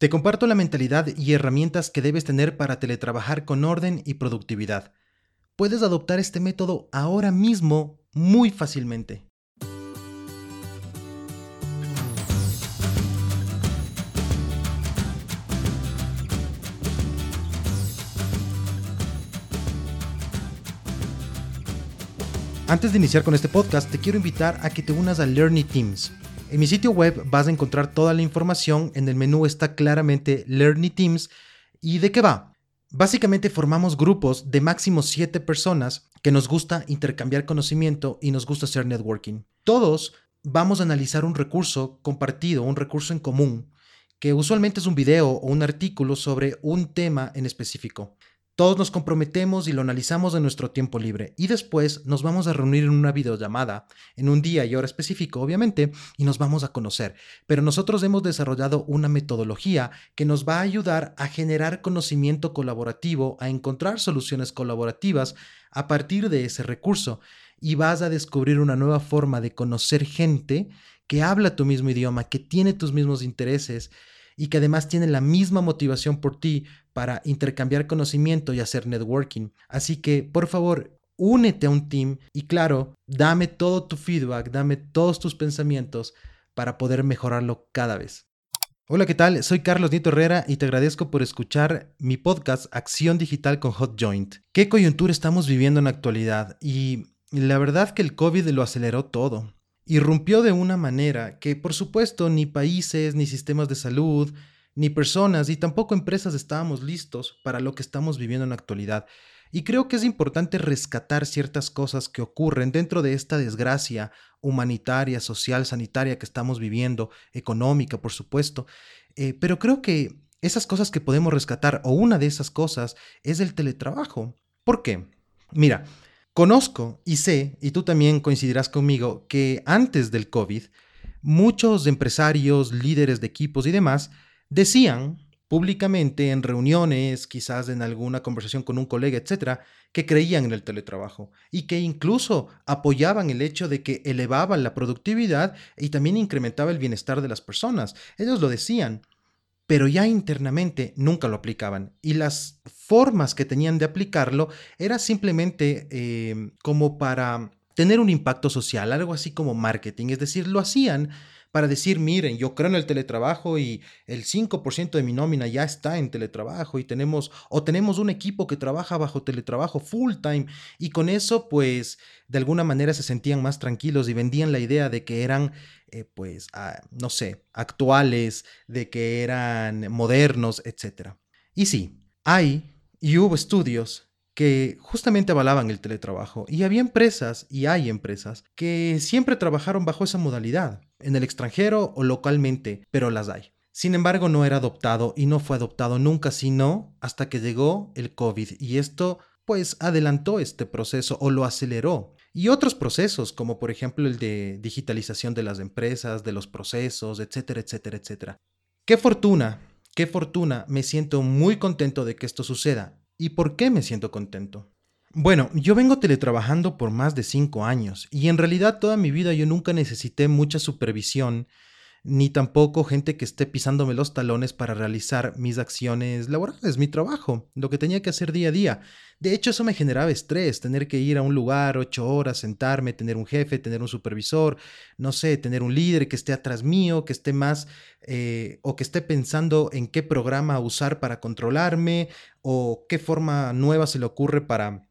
Te comparto la mentalidad y herramientas que debes tener para teletrabajar con orden y productividad. Puedes adoptar este método ahora mismo muy fácilmente. Antes de iniciar con este podcast, te quiero invitar a que te unas a Learning Teams. En mi sitio web vas a encontrar toda la información, en el menú está claramente Learning Teams. ¿Y de qué va? Básicamente formamos grupos de máximo 7 personas que nos gusta intercambiar conocimiento y nos gusta hacer networking. Todos vamos a analizar un recurso compartido, un recurso en común, que usualmente es un video o un artículo sobre un tema en específico. Todos nos comprometemos y lo analizamos en nuestro tiempo libre y después nos vamos a reunir en una videollamada, en un día y hora específico, obviamente, y nos vamos a conocer. Pero nosotros hemos desarrollado una metodología que nos va a ayudar a generar conocimiento colaborativo, a encontrar soluciones colaborativas a partir de ese recurso y vas a descubrir una nueva forma de conocer gente que habla tu mismo idioma, que tiene tus mismos intereses y que además tiene la misma motivación por ti para intercambiar conocimiento y hacer networking. Así que, por favor, únete a un team y claro, dame todo tu feedback, dame todos tus pensamientos para poder mejorarlo cada vez. Hola, ¿qué tal? Soy Carlos Nieto Herrera y te agradezco por escuchar mi podcast Acción Digital con Hot Joint. ¿Qué coyuntura estamos viviendo en la actualidad? Y la verdad que el COVID lo aceleró todo irrumpió de una manera que, por supuesto, ni países, ni sistemas de salud, ni personas, y tampoco empresas estábamos listos para lo que estamos viviendo en la actualidad. Y creo que es importante rescatar ciertas cosas que ocurren dentro de esta desgracia humanitaria, social, sanitaria que estamos viviendo, económica, por supuesto. Eh, pero creo que esas cosas que podemos rescatar, o una de esas cosas, es el teletrabajo. ¿Por qué? Mira, Conozco y sé, y tú también coincidirás conmigo, que antes del COVID, muchos empresarios, líderes de equipos y demás decían públicamente en reuniones, quizás en alguna conversación con un colega, etcétera, que creían en el teletrabajo y que incluso apoyaban el hecho de que elevaban la productividad y también incrementaba el bienestar de las personas. Ellos lo decían pero ya internamente nunca lo aplicaban. Y las formas que tenían de aplicarlo era simplemente eh, como para tener un impacto social, algo así como marketing, es decir, lo hacían para decir, miren, yo creo en el teletrabajo y el 5% de mi nómina ya está en teletrabajo y tenemos, o tenemos un equipo que trabaja bajo teletrabajo full time y con eso pues de alguna manera se sentían más tranquilos y vendían la idea de que eran eh, pues, ah, no sé, actuales, de que eran modernos, etc. Y sí, hay y hubo estudios que justamente avalaban el teletrabajo. Y había empresas, y hay empresas, que siempre trabajaron bajo esa modalidad, en el extranjero o localmente, pero las hay. Sin embargo, no era adoptado y no fue adoptado nunca, sino hasta que llegó el COVID. Y esto, pues, adelantó este proceso o lo aceleró. Y otros procesos, como por ejemplo el de digitalización de las empresas, de los procesos, etcétera, etcétera, etcétera. Qué fortuna, qué fortuna, me siento muy contento de que esto suceda. ¿Y por qué me siento contento? Bueno, yo vengo teletrabajando por más de cinco años y en realidad toda mi vida yo nunca necesité mucha supervisión ni tampoco gente que esté pisándome los talones para realizar mis acciones laborales, mi trabajo, lo que tenía que hacer día a día. De hecho, eso me generaba estrés, tener que ir a un lugar ocho horas, sentarme, tener un jefe, tener un supervisor, no sé, tener un líder que esté atrás mío, que esté más eh, o que esté pensando en qué programa usar para controlarme o qué forma nueva se le ocurre para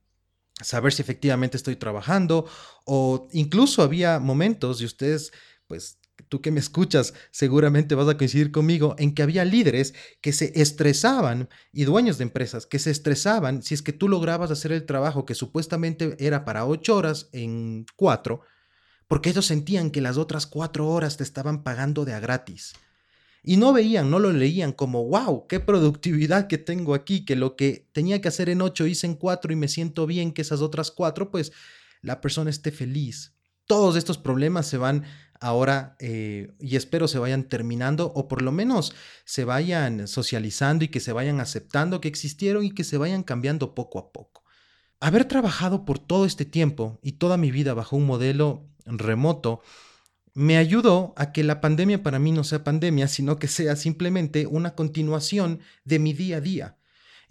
saber si efectivamente estoy trabajando o incluso había momentos y ustedes pues tú que me escuchas seguramente vas a coincidir conmigo en que había líderes que se estresaban y dueños de empresas que se estresaban si es que tú lograbas hacer el trabajo que supuestamente era para ocho horas en cuatro, porque ellos sentían que las otras cuatro horas te estaban pagando de a gratis. Y no veían, no lo leían como, wow, qué productividad que tengo aquí, que lo que tenía que hacer en ocho hice en cuatro y me siento bien que esas otras cuatro, pues la persona esté feliz. Todos estos problemas se van ahora eh, y espero se vayan terminando o por lo menos se vayan socializando y que se vayan aceptando que existieron y que se vayan cambiando poco a poco. Haber trabajado por todo este tiempo y toda mi vida bajo un modelo remoto me ayudó a que la pandemia para mí no sea pandemia, sino que sea simplemente una continuación de mi día a día.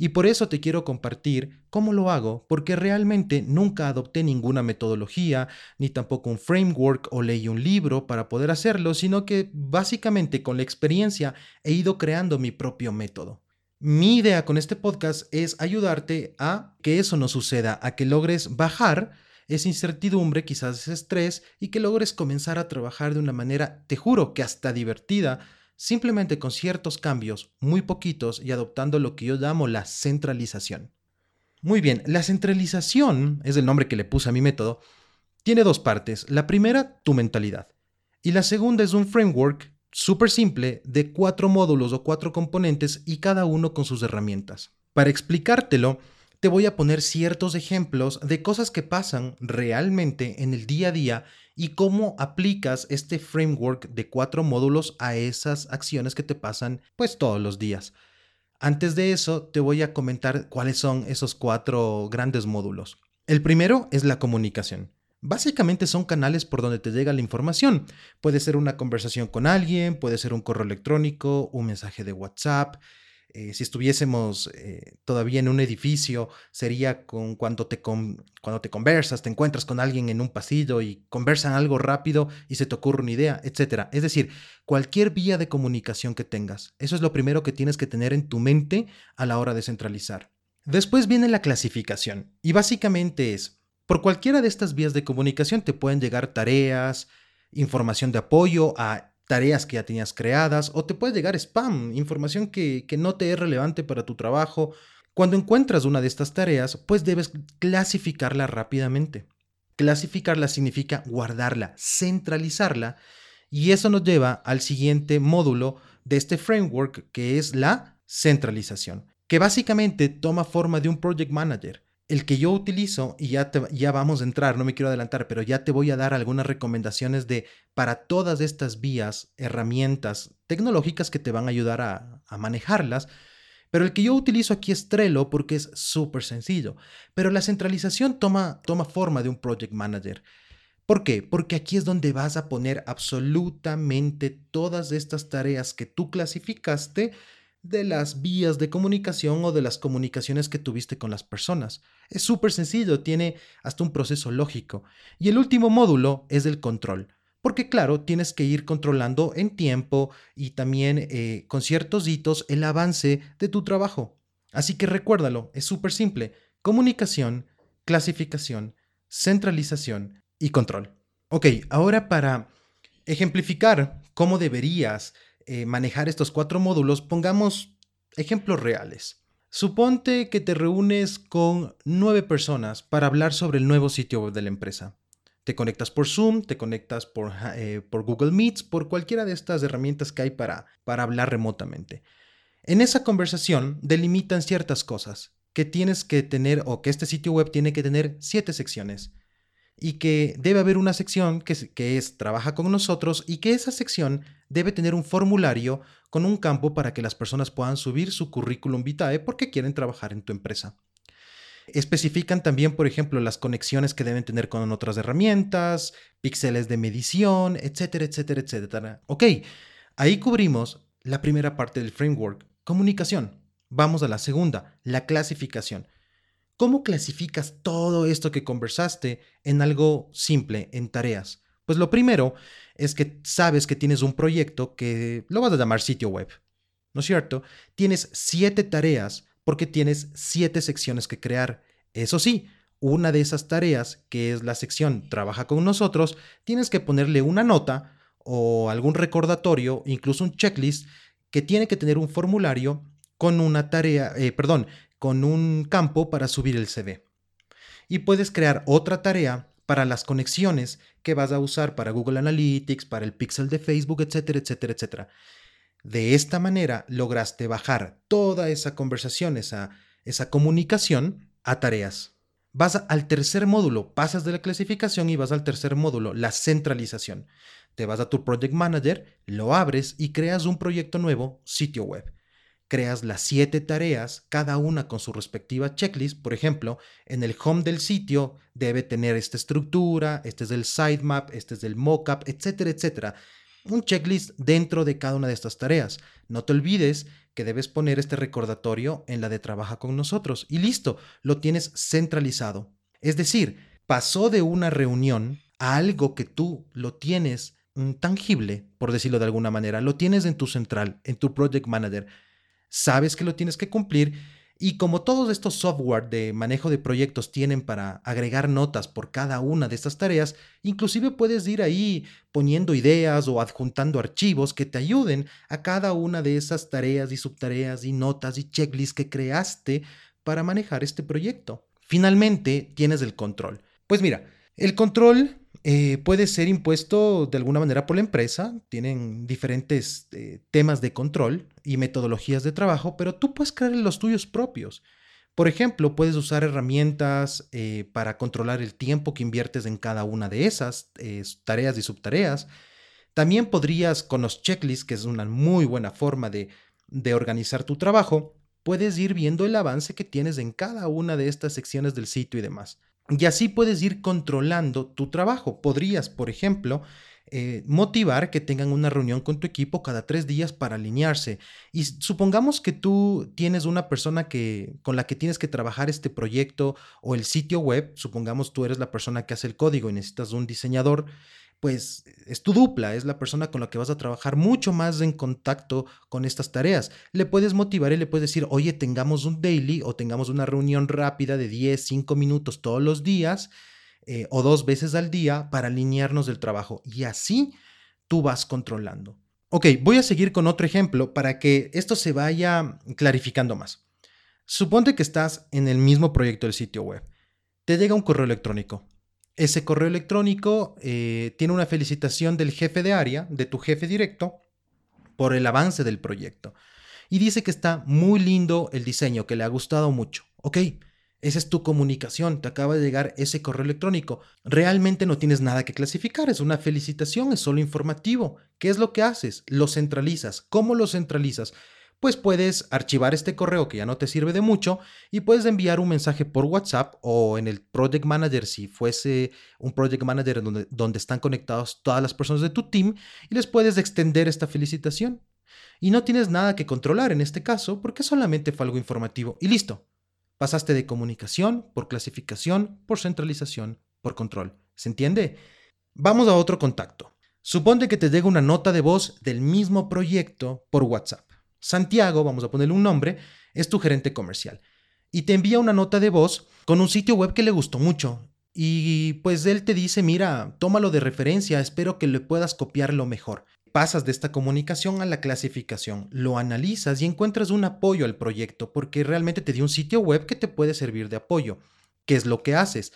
Y por eso te quiero compartir cómo lo hago, porque realmente nunca adopté ninguna metodología, ni tampoco un framework o leí un libro para poder hacerlo, sino que básicamente con la experiencia he ido creando mi propio método. Mi idea con este podcast es ayudarte a que eso no suceda, a que logres bajar esa incertidumbre, quizás ese estrés, y que logres comenzar a trabajar de una manera, te juro que hasta divertida, simplemente con ciertos cambios, muy poquitos, y adoptando lo que yo llamo la centralización. Muy bien, la centralización, es el nombre que le puse a mi método, tiene dos partes. La primera, tu mentalidad. Y la segunda es un framework súper simple de cuatro módulos o cuatro componentes y cada uno con sus herramientas. Para explicártelo, te voy a poner ciertos ejemplos de cosas que pasan realmente en el día a día y cómo aplicas este framework de cuatro módulos a esas acciones que te pasan pues todos los días. Antes de eso, te voy a comentar cuáles son esos cuatro grandes módulos. El primero es la comunicación. Básicamente son canales por donde te llega la información. Puede ser una conversación con alguien, puede ser un correo electrónico, un mensaje de WhatsApp, eh, si estuviésemos eh, todavía en un edificio, sería con cuando te, cuando te conversas, te encuentras con alguien en un pasillo y conversan algo rápido y se te ocurre una idea, etc. Es decir, cualquier vía de comunicación que tengas. Eso es lo primero que tienes que tener en tu mente a la hora de centralizar. Después viene la clasificación y básicamente es, por cualquiera de estas vías de comunicación te pueden llegar tareas, información de apoyo a tareas que ya tenías creadas o te puede llegar spam, información que, que no te es relevante para tu trabajo. Cuando encuentras una de estas tareas, pues debes clasificarla rápidamente. Clasificarla significa guardarla, centralizarla y eso nos lleva al siguiente módulo de este framework que es la centralización, que básicamente toma forma de un project manager el que yo utilizo, y ya, ya vamos a entrar, no me quiero adelantar, pero ya te voy a dar algunas recomendaciones de para todas estas vías, herramientas tecnológicas que te van a ayudar a, a manejarlas. Pero el que yo utilizo aquí es Trello porque es súper sencillo. Pero la centralización toma, toma forma de un project manager. ¿Por qué? Porque aquí es donde vas a poner absolutamente todas estas tareas que tú clasificaste de las vías de comunicación o de las comunicaciones que tuviste con las personas. Es súper sencillo, tiene hasta un proceso lógico. Y el último módulo es el control. Porque claro, tienes que ir controlando en tiempo y también eh, con ciertos hitos el avance de tu trabajo. Así que recuérdalo, es súper simple. Comunicación, clasificación, centralización y control. Ok, ahora para ejemplificar cómo deberías eh, manejar estos cuatro módulos, pongamos ejemplos reales. Suponte que te reúnes con nueve personas para hablar sobre el nuevo sitio web de la empresa. Te conectas por Zoom, te conectas por, eh, Google Meets, por cualquiera de estas herramientas que hay para hablar remotamente. En esa conversación delimitan ciertas cosas que tienes que tener o que este sitio web tiene que tener siete secciones y que debe haber una sección que es, trabaja con nosotros y que esa sección debe tener un formulario con un campo para que las personas puedan subir su currículum vitae porque quieren trabajar en tu empresa. Especifican también, por ejemplo, las conexiones que deben tener con otras herramientas, píxeles de medición, etcétera, etcétera, etcétera. Ok, ahí cubrimos la primera parte del framework, comunicación. Vamos a la segunda, la clasificación. ¿Cómo clasificas todo esto que conversaste en algo simple, en tareas? Pues lo primero es que sabes que tienes un proyecto que lo vas a llamar sitio web, ¿no es cierto? Tienes siete tareas porque tienes siete secciones que crear. Eso sí, una de esas tareas, que es la sección Trabaja con nosotros, tienes que ponerle una nota o algún recordatorio, incluso un checklist, que tiene que tener un formulario con una tarea, eh, perdón, con un campo para subir el CV. Y puedes crear otra tarea para las conexiones que vas a usar para Google Analytics, para el pixel de Facebook, etcétera, etcétera, etcétera. De esta manera lograste bajar toda esa conversación, esa, esa comunicación a tareas. Vas al tercer módulo, pasas de la clasificación y vas al tercer módulo, la centralización. Te vas a tu Project Manager, lo abres y creas un proyecto nuevo, sitio web creas las siete tareas, cada una con su respectiva checklist. Por ejemplo, en el home del sitio debe tener esta estructura, este es el sitemap, este es el mockup, etcétera, etcétera. Un checklist dentro de cada una de estas tareas. No te olvides que debes poner este recordatorio en la de trabaja con nosotros y listo, lo tienes centralizado. Es decir, pasó de una reunión a algo que tú lo tienes mm, tangible, por decirlo de alguna manera, lo tienes en tu central, en tu project manager sabes que lo tienes que cumplir y como todos estos software de manejo de proyectos tienen para agregar notas por cada una de estas tareas, inclusive puedes ir ahí poniendo ideas o adjuntando archivos que te ayuden a cada una de esas tareas y subtareas y notas y checklists que creaste para manejar este proyecto. Finalmente, tienes el control. Pues mira, el control eh, puede ser impuesto de alguna manera por la empresa, tienen diferentes eh, temas de control y metodologías de trabajo, pero tú puedes crear los tuyos propios. Por ejemplo, puedes usar herramientas eh, para controlar el tiempo que inviertes en cada una de esas tareas y subtareas. También podrías, con los checklists, que es una muy buena forma de, de organizar tu trabajo, puedes ir viendo el avance que tienes en cada una de estas secciones del sitio y demás. Y así puedes ir controlando tu trabajo. Podrías, por ejemplo, eh, motivar que tengan una reunión con tu equipo cada tres días para alinearse. Y supongamos que tú tienes una persona que, con la que tienes que trabajar este proyecto o el sitio web, supongamos tú eres la persona que hace el código y necesitas un diseñador, pues es tu dupla, es la persona con la que vas a trabajar mucho más en contacto con estas tareas. Le puedes motivar y le puedes decir, oye, tengamos un daily o tengamos una reunión rápida de 10, 5 minutos todos los días eh, o dos veces al día para alinearnos del trabajo. Y así tú vas controlando. Ok, voy a seguir con otro ejemplo para que esto se vaya clarificando más. Suponte que estás en el mismo proyecto del sitio web. Te llega un correo electrónico ese correo electrónico eh, tiene una felicitación del jefe de área, de tu jefe directo, por el avance del proyecto. Y dice que está muy lindo el diseño, que le ha gustado mucho. Ok, esa es tu comunicación, te acaba de llegar ese correo electrónico. Realmente no tienes nada que clasificar, es una felicitación, es solo informativo. ¿Qué es lo que haces? Lo centralizas. ¿Cómo lo centralizas? Pues puedes archivar este correo que ya no te sirve de mucho y puedes enviar un mensaje por WhatsApp o en el Project Manager si fuese un Project Manager donde, donde están conectados todas las personas de tu team y les puedes extender esta felicitación. Y no tienes nada que controlar en este caso porque solamente fue algo informativo y listo. Pasaste de comunicación por clasificación, por centralización, por control. ¿Se entiende? Vamos a otro contacto. Suponte que te llega una nota de voz del mismo proyecto por WhatsApp. Santiago, vamos a ponerle un nombre, es tu gerente comercial y te envía una nota de voz con un sitio web que le gustó mucho. Y pues él te dice, mira, tómalo de referencia, espero que le puedas copiar lo mejor. Pasas de esta comunicación a la clasificación, lo analizas y encuentras un apoyo al proyecto porque realmente te dio un sitio web que te puede servir de apoyo. ¿Qué es lo que haces?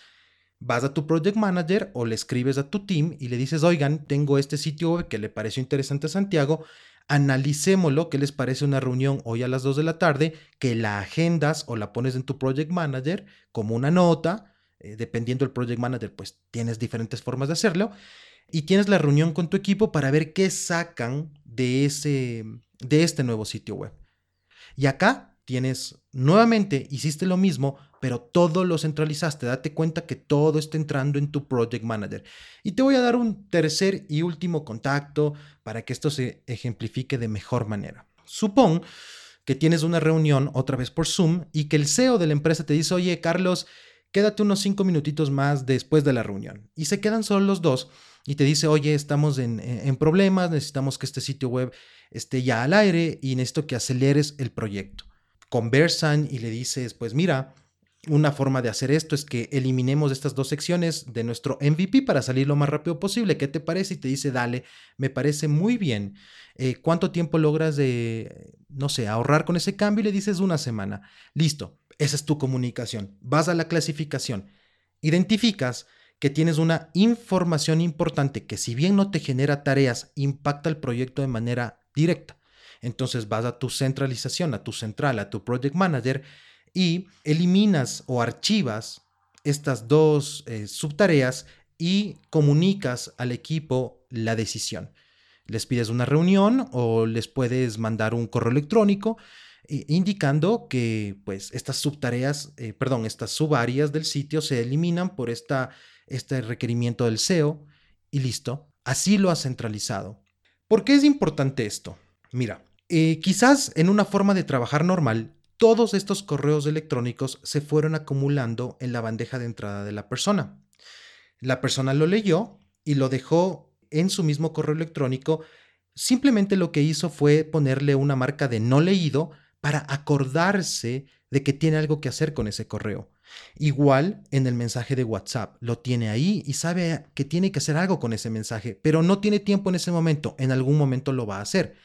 Vas a tu project manager o le escribes a tu team y le dices, oigan, tengo este sitio web que le pareció interesante a Santiago, analicémoslo, ¿qué les parece una reunión hoy a las 2 de la tarde? Que la agendas o la pones en tu project manager como una nota, eh, dependiendo del project manager, pues tienes diferentes formas de hacerlo, y tienes la reunión con tu equipo para ver qué sacan de, ese, de este nuevo sitio web. Y acá tienes, nuevamente hiciste lo mismo, pero todo lo centralizaste. Date cuenta que todo está entrando en tu Project Manager. Y te voy a dar un tercer y último contacto para que esto se ejemplifique de mejor manera. Supón que tienes una reunión otra vez por Zoom y que el CEO de la empresa te dice, oye, Carlos, quédate unos cinco minutitos más después de la reunión. Y se quedan solo los dos y te dice, oye, estamos en, en problemas, necesitamos que este sitio web esté ya al aire y necesito que aceleres el proyecto conversan y le dices, pues mira, una forma de hacer esto es que eliminemos estas dos secciones de nuestro MVP para salir lo más rápido posible. ¿Qué te parece? Y te dice, dale, me parece muy bien. Eh, ¿Cuánto tiempo logras de, no sé, ahorrar con ese cambio? Y le dices una semana. Listo, esa es tu comunicación. Vas a la clasificación. Identificas que tienes una información importante que si bien no te genera tareas, impacta el proyecto de manera directa. Entonces vas a tu centralización, a tu central, a tu project manager y eliminas o archivas estas dos eh, subtareas y comunicas al equipo la decisión. Les pides una reunión o les puedes mandar un correo electrónico eh, indicando que pues estas subtareas, eh, perdón, estas subáreas del sitio se eliminan por esta, este requerimiento del SEO y listo. Así lo has centralizado. ¿Por qué es importante esto? Mira, quizás en una forma de trabajar normal, todos estos correos electrónicos se fueron acumulando en la bandeja de entrada de la persona. La persona lo leyó y lo dejó en su mismo correo electrónico. Simplemente lo que hizo fue ponerle una marca de no leído para acordarse de que tiene algo que hacer con ese correo. Igual en el mensaje de WhatsApp, lo tiene ahí y sabe que tiene que hacer algo con ese mensaje, pero no tiene tiempo en ese momento, en algún momento lo va a hacer.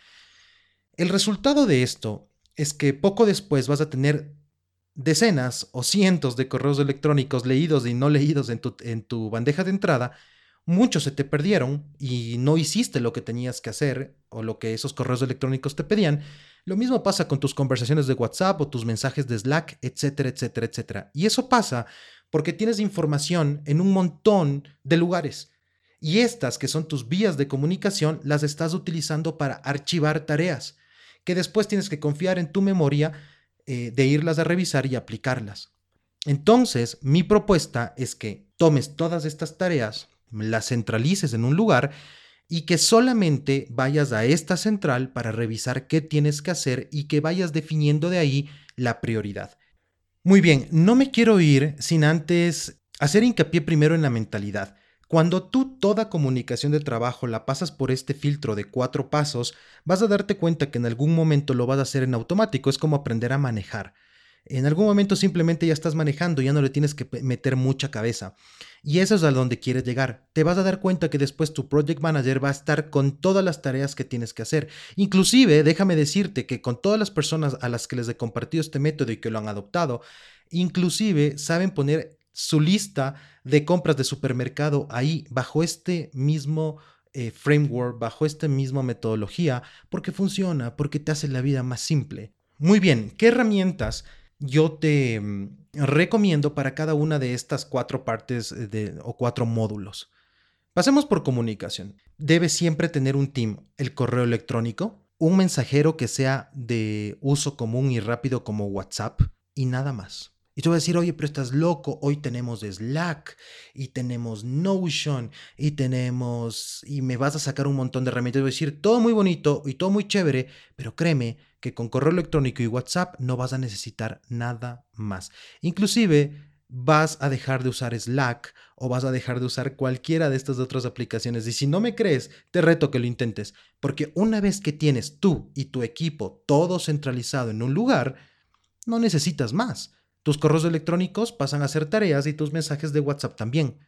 El resultado de esto es que poco después vas a tener decenas o cientos de correos electrónicos leídos y no leídos en tu, en tu bandeja de entrada, muchos se te perdieron y no hiciste lo que tenías que hacer o lo que esos correos electrónicos te pedían. Lo mismo pasa con tus conversaciones de WhatsApp o tus mensajes de Slack, etcétera, etcétera, etcétera. Y eso pasa porque tienes información en un montón de lugares. Y estas, que son tus vías de comunicación, las estás utilizando para archivar tareas que después tienes que confiar en tu memoria eh, de irlas a revisar y aplicarlas. Entonces, mi propuesta es que tomes todas estas tareas, las centralices en un lugar y que solamente vayas a esta central para revisar qué tienes que hacer y que vayas definiendo de ahí la prioridad. Muy bien, no me quiero ir sin antes hacer hincapié primero en la mentalidad. Cuando tú toda comunicación de trabajo la pasas por este filtro de cuatro pasos, vas a darte cuenta que en algún momento lo vas a hacer en automático, es como aprender a manejar. En algún momento simplemente ya estás manejando, ya no le tienes que meter mucha cabeza. Y eso es a donde quieres llegar. Te vas a dar cuenta que después tu project manager va a estar con todas las tareas que tienes que hacer. Inclusive, déjame decirte que con todas las personas a las que les he compartido este método y que lo han adoptado, inclusive saben poner su lista de compras de supermercado ahí bajo este mismo eh, framework, bajo esta misma metodología, porque funciona, porque te hace la vida más simple. Muy bien, ¿qué herramientas yo te mm, recomiendo para cada una de estas cuatro partes de, o cuatro módulos? Pasemos por comunicación. Debes siempre tener un team, el correo electrónico, un mensajero que sea de uso común y rápido como WhatsApp y nada más. Y tú vas a decir, oye, pero estás loco, hoy tenemos Slack y tenemos Notion y tenemos, y me vas a sacar un montón de herramientas. Voy a decir, todo muy bonito y todo muy chévere, pero créeme que con correo electrónico y WhatsApp no vas a necesitar nada más. Inclusive vas a dejar de usar Slack o vas a dejar de usar cualquiera de estas otras aplicaciones. Y si no me crees, te reto que lo intentes, porque una vez que tienes tú y tu equipo todo centralizado en un lugar, no necesitas más. Tus correos electrónicos pasan a ser tareas y tus mensajes de WhatsApp también.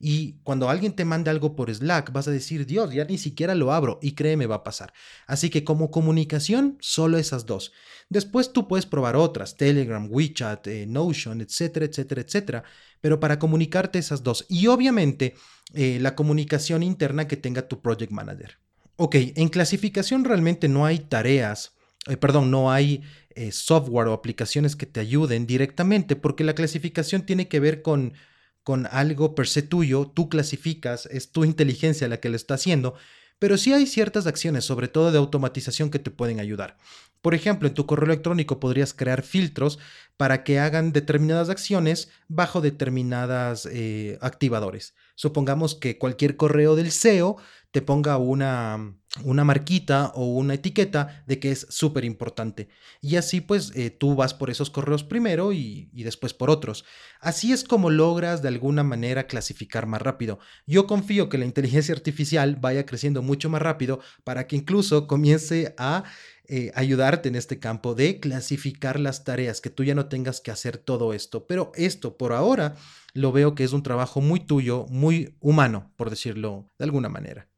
Y cuando alguien te mande algo por Slack, vas a decir, Dios, ya ni siquiera lo abro y créeme, va a pasar. Así que como comunicación, solo esas dos. Después tú puedes probar otras, Telegram, WeChat, eh, Notion, etcétera, etcétera, etcétera. Pero para comunicarte esas dos. Y obviamente eh, la comunicación interna que tenga tu Project Manager. Ok, en clasificación realmente no hay tareas, eh, perdón, no hay eh, software o aplicaciones que te ayuden directamente, porque la clasificación tiene que ver con, con algo per se tuyo, tú clasificas, es tu inteligencia la que lo está haciendo, pero sí hay ciertas acciones, sobre todo de automatización, que te pueden ayudar. Por ejemplo, en tu correo electrónico podrías crear filtros para que hagan determinadas acciones bajo determinadas eh, activadores. Supongamos que cualquier correo del SEO te ponga una, una marquita o una etiqueta de que es súper importante. Y así pues eh, tú vas por esos correos primero y, después por otros. Así es como logras de alguna manera clasificar más rápido. Yo confío que la inteligencia artificial vaya creciendo mucho más rápido para que incluso comience a eh, ayudarte en este campo de clasificar las tareas, que tú ya no tengas que hacer todo esto. Pero esto por ahora lo veo que es un trabajo muy tuyo, muy humano, por decirlo de alguna manera.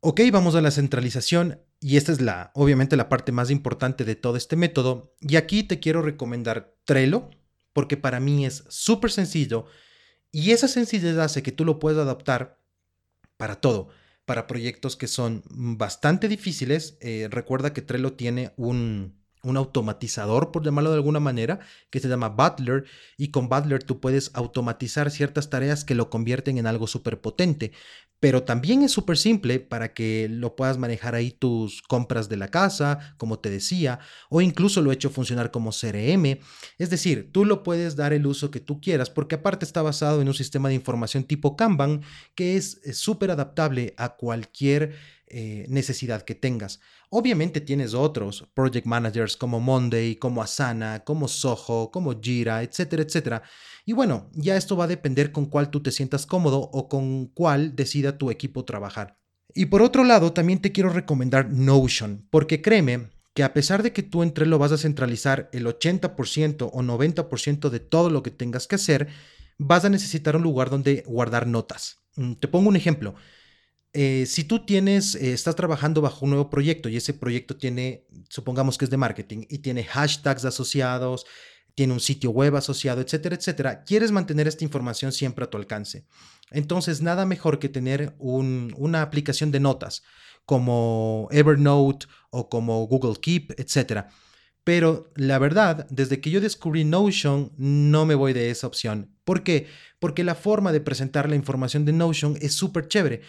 Ok, vamos a la centralización y esta es la, obviamente, la parte más importante de todo este método. Y aquí te quiero recomendar Trello, porque para mí es súper sencillo y esa sencillez hace que tú lo puedas adaptar para todo, para proyectos que son bastante difíciles. Eh, recuerda que Trello tiene un, un automatizador, por llamarlo de alguna manera, que se llama Butler, y con Butler tú puedes automatizar ciertas tareas que lo convierten en algo súper potente. Pero también es súper simple para que lo puedas manejar ahí tus compras de la casa, como te decía, o incluso lo he hecho funcionar como CRM. Es decir, tú lo puedes dar el uso que tú quieras, porque aparte está basado en un sistema de información tipo Kanban, que es súper adaptable a cualquier eh, necesidad que tengas. Obviamente tienes otros project managers como Monday, como Asana, como Soho, como Jira, etcétera, etcétera. Y bueno, ya esto va a depender con cuál tú te sientas cómodo o con cuál decida tu equipo trabajar. Y por otro lado, también te quiero recomendar Notion, porque créeme que a pesar de que tú entre lo vas a centralizar el 80% o 90% de todo lo que tengas que hacer, vas a necesitar un lugar donde guardar notas. Mm, te pongo un ejemplo. Eh, si tú tienes, eh, estás trabajando bajo un nuevo proyecto y ese proyecto tiene, supongamos que es de marketing y tiene hashtags asociados, tiene un sitio web asociado, etcétera, etcétera, quieres mantener esta información siempre a tu alcance. Entonces, nada mejor que tener una aplicación de notas como Evernote o como Google Keep, etcétera. Pero la verdad, desde que yo descubrí Notion, no me voy de esa opción. ¿Por qué? Porque la forma de presentar la información de Notion es súper chévere.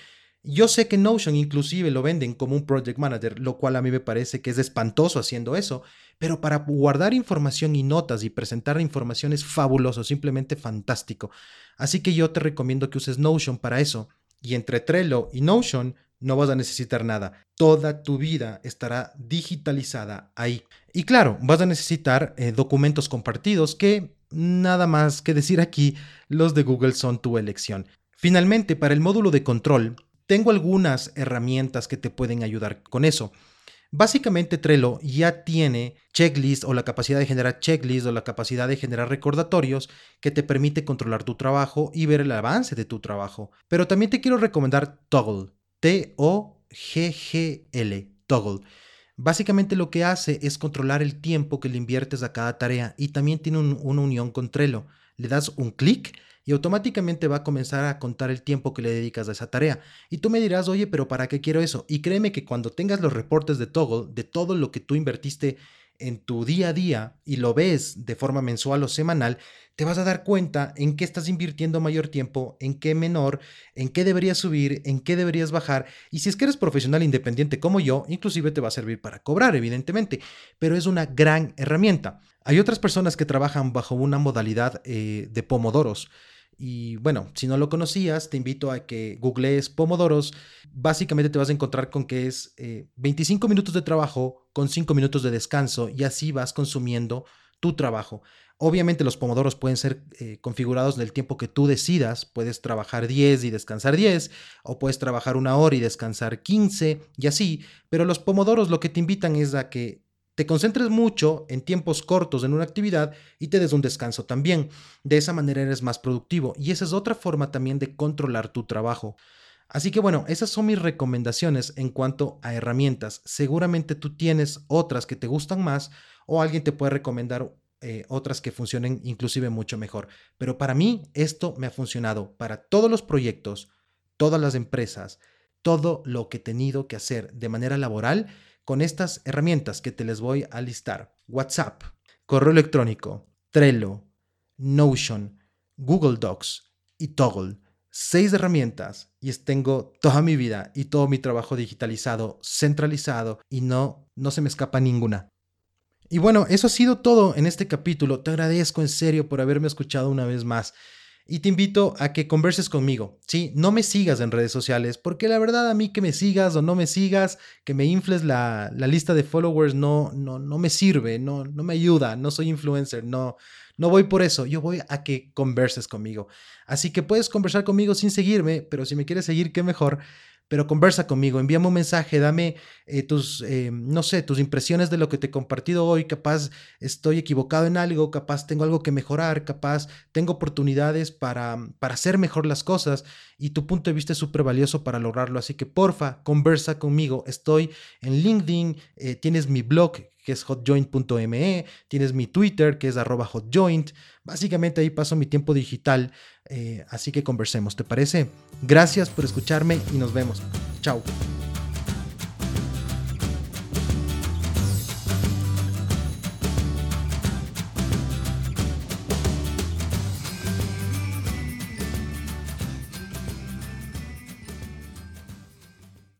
Yo sé que Notion inclusive lo venden como un project manager, lo cual a mí me parece que es espantoso haciendo eso, pero para guardar información y notas y presentar información es fabuloso, simplemente fantástico. Así que yo te recomiendo que uses Notion para eso. Y entre Trello y Notion no vas a necesitar nada. Toda tu vida estará digitalizada ahí. Y claro, vas a necesitar eh, documentos compartidos que, nada más que decir aquí, los de Google son tu elección. Finalmente, para el módulo de control, tengo algunas herramientas que te pueden ayudar con eso. Básicamente Trello ya tiene checklist o la capacidad de generar checklist o la capacidad de generar recordatorios que te permite controlar tu trabajo y ver el avance de tu trabajo. Pero también te quiero recomendar Toggle, T-O-G-G-L, Toggle. Básicamente lo que hace es controlar el tiempo que le inviertes a cada tarea y también tiene una unión con Trello. Le das un clic y automáticamente va a comenzar a contar el tiempo que le dedicas a esa tarea. Y tú me dirás, oye, pero ¿para qué quiero eso? Y créeme que cuando tengas los reportes de Toggle, de todo lo que tú invertiste en tu día a día y lo ves de forma mensual o semanal, te vas a dar cuenta en qué estás invirtiendo mayor tiempo, en qué menor, en qué deberías subir, en qué deberías bajar. Y si es que eres profesional independiente como yo, inclusive te va a servir para cobrar, evidentemente, pero es una gran herramienta. Hay otras personas que trabajan bajo una modalidad eh, de pomodoros y bueno, si no lo conocías, te invito a que googlees Pomodoros. Básicamente te vas a encontrar con que es 25 eh, minutos de trabajo con 5 minutos de descanso y así vas consumiendo tu trabajo. Obviamente los pomodoros pueden ser eh, configurados del tiempo que tú decidas. Puedes trabajar 10 y descansar 10, o puedes trabajar una hora y descansar 15 y así. Pero los pomodoros lo que te invitan es a que te concentres mucho en tiempos cortos en una actividad y te des un descanso también. De esa manera eres más productivo y esa es otra forma también de controlar tu trabajo. Así que bueno, esas son mis recomendaciones en cuanto a herramientas. Seguramente tú tienes otras que te gustan más o alguien te puede recomendar eh, otras que funcionen inclusive mucho mejor. Pero para mí esto me ha funcionado para todos los proyectos, todas las empresas, todo lo que he tenido que hacer de manera laboral con estas herramientas que te les voy a listar. WhatsApp, correo electrónico, Trello, Notion, Google Docs y Toggle. Seis herramientas y tengo toda mi vida y todo mi trabajo digitalizado, centralizado y no, no se me escapa ninguna. Y bueno, eso ha sido todo en este capítulo. Te agradezco en serio por haberme escuchado una vez más y te invito a que converses conmigo. Sí, no me sigas en redes sociales, porque la verdad a mí que me sigas o no me sigas, que me infles la, lista de followers no, no, no me sirve, no, no me ayuda, no soy influencer, no, no voy por eso, yo voy a que converses conmigo. Así que puedes conversar conmigo sin seguirme, pero si me quieres seguir, qué mejor pero conversa conmigo, envíame un mensaje, dame eh, tus, eh, no sé, tus impresiones de lo que te he compartido hoy, capaz estoy equivocado en algo, capaz tengo algo que mejorar, capaz tengo oportunidades para, para hacer mejor las cosas y tu punto de vista es súper valioso para lograrlo, así que porfa, conversa conmigo, estoy en LinkedIn, eh, tienes mi blog que es hotjoint.me, tienes mi Twitter, que es arroba hotjoint. Básicamente ahí paso mi tiempo digital, eh, así que conversemos, ¿te parece? Gracias por escucharme y nos vemos. Chao.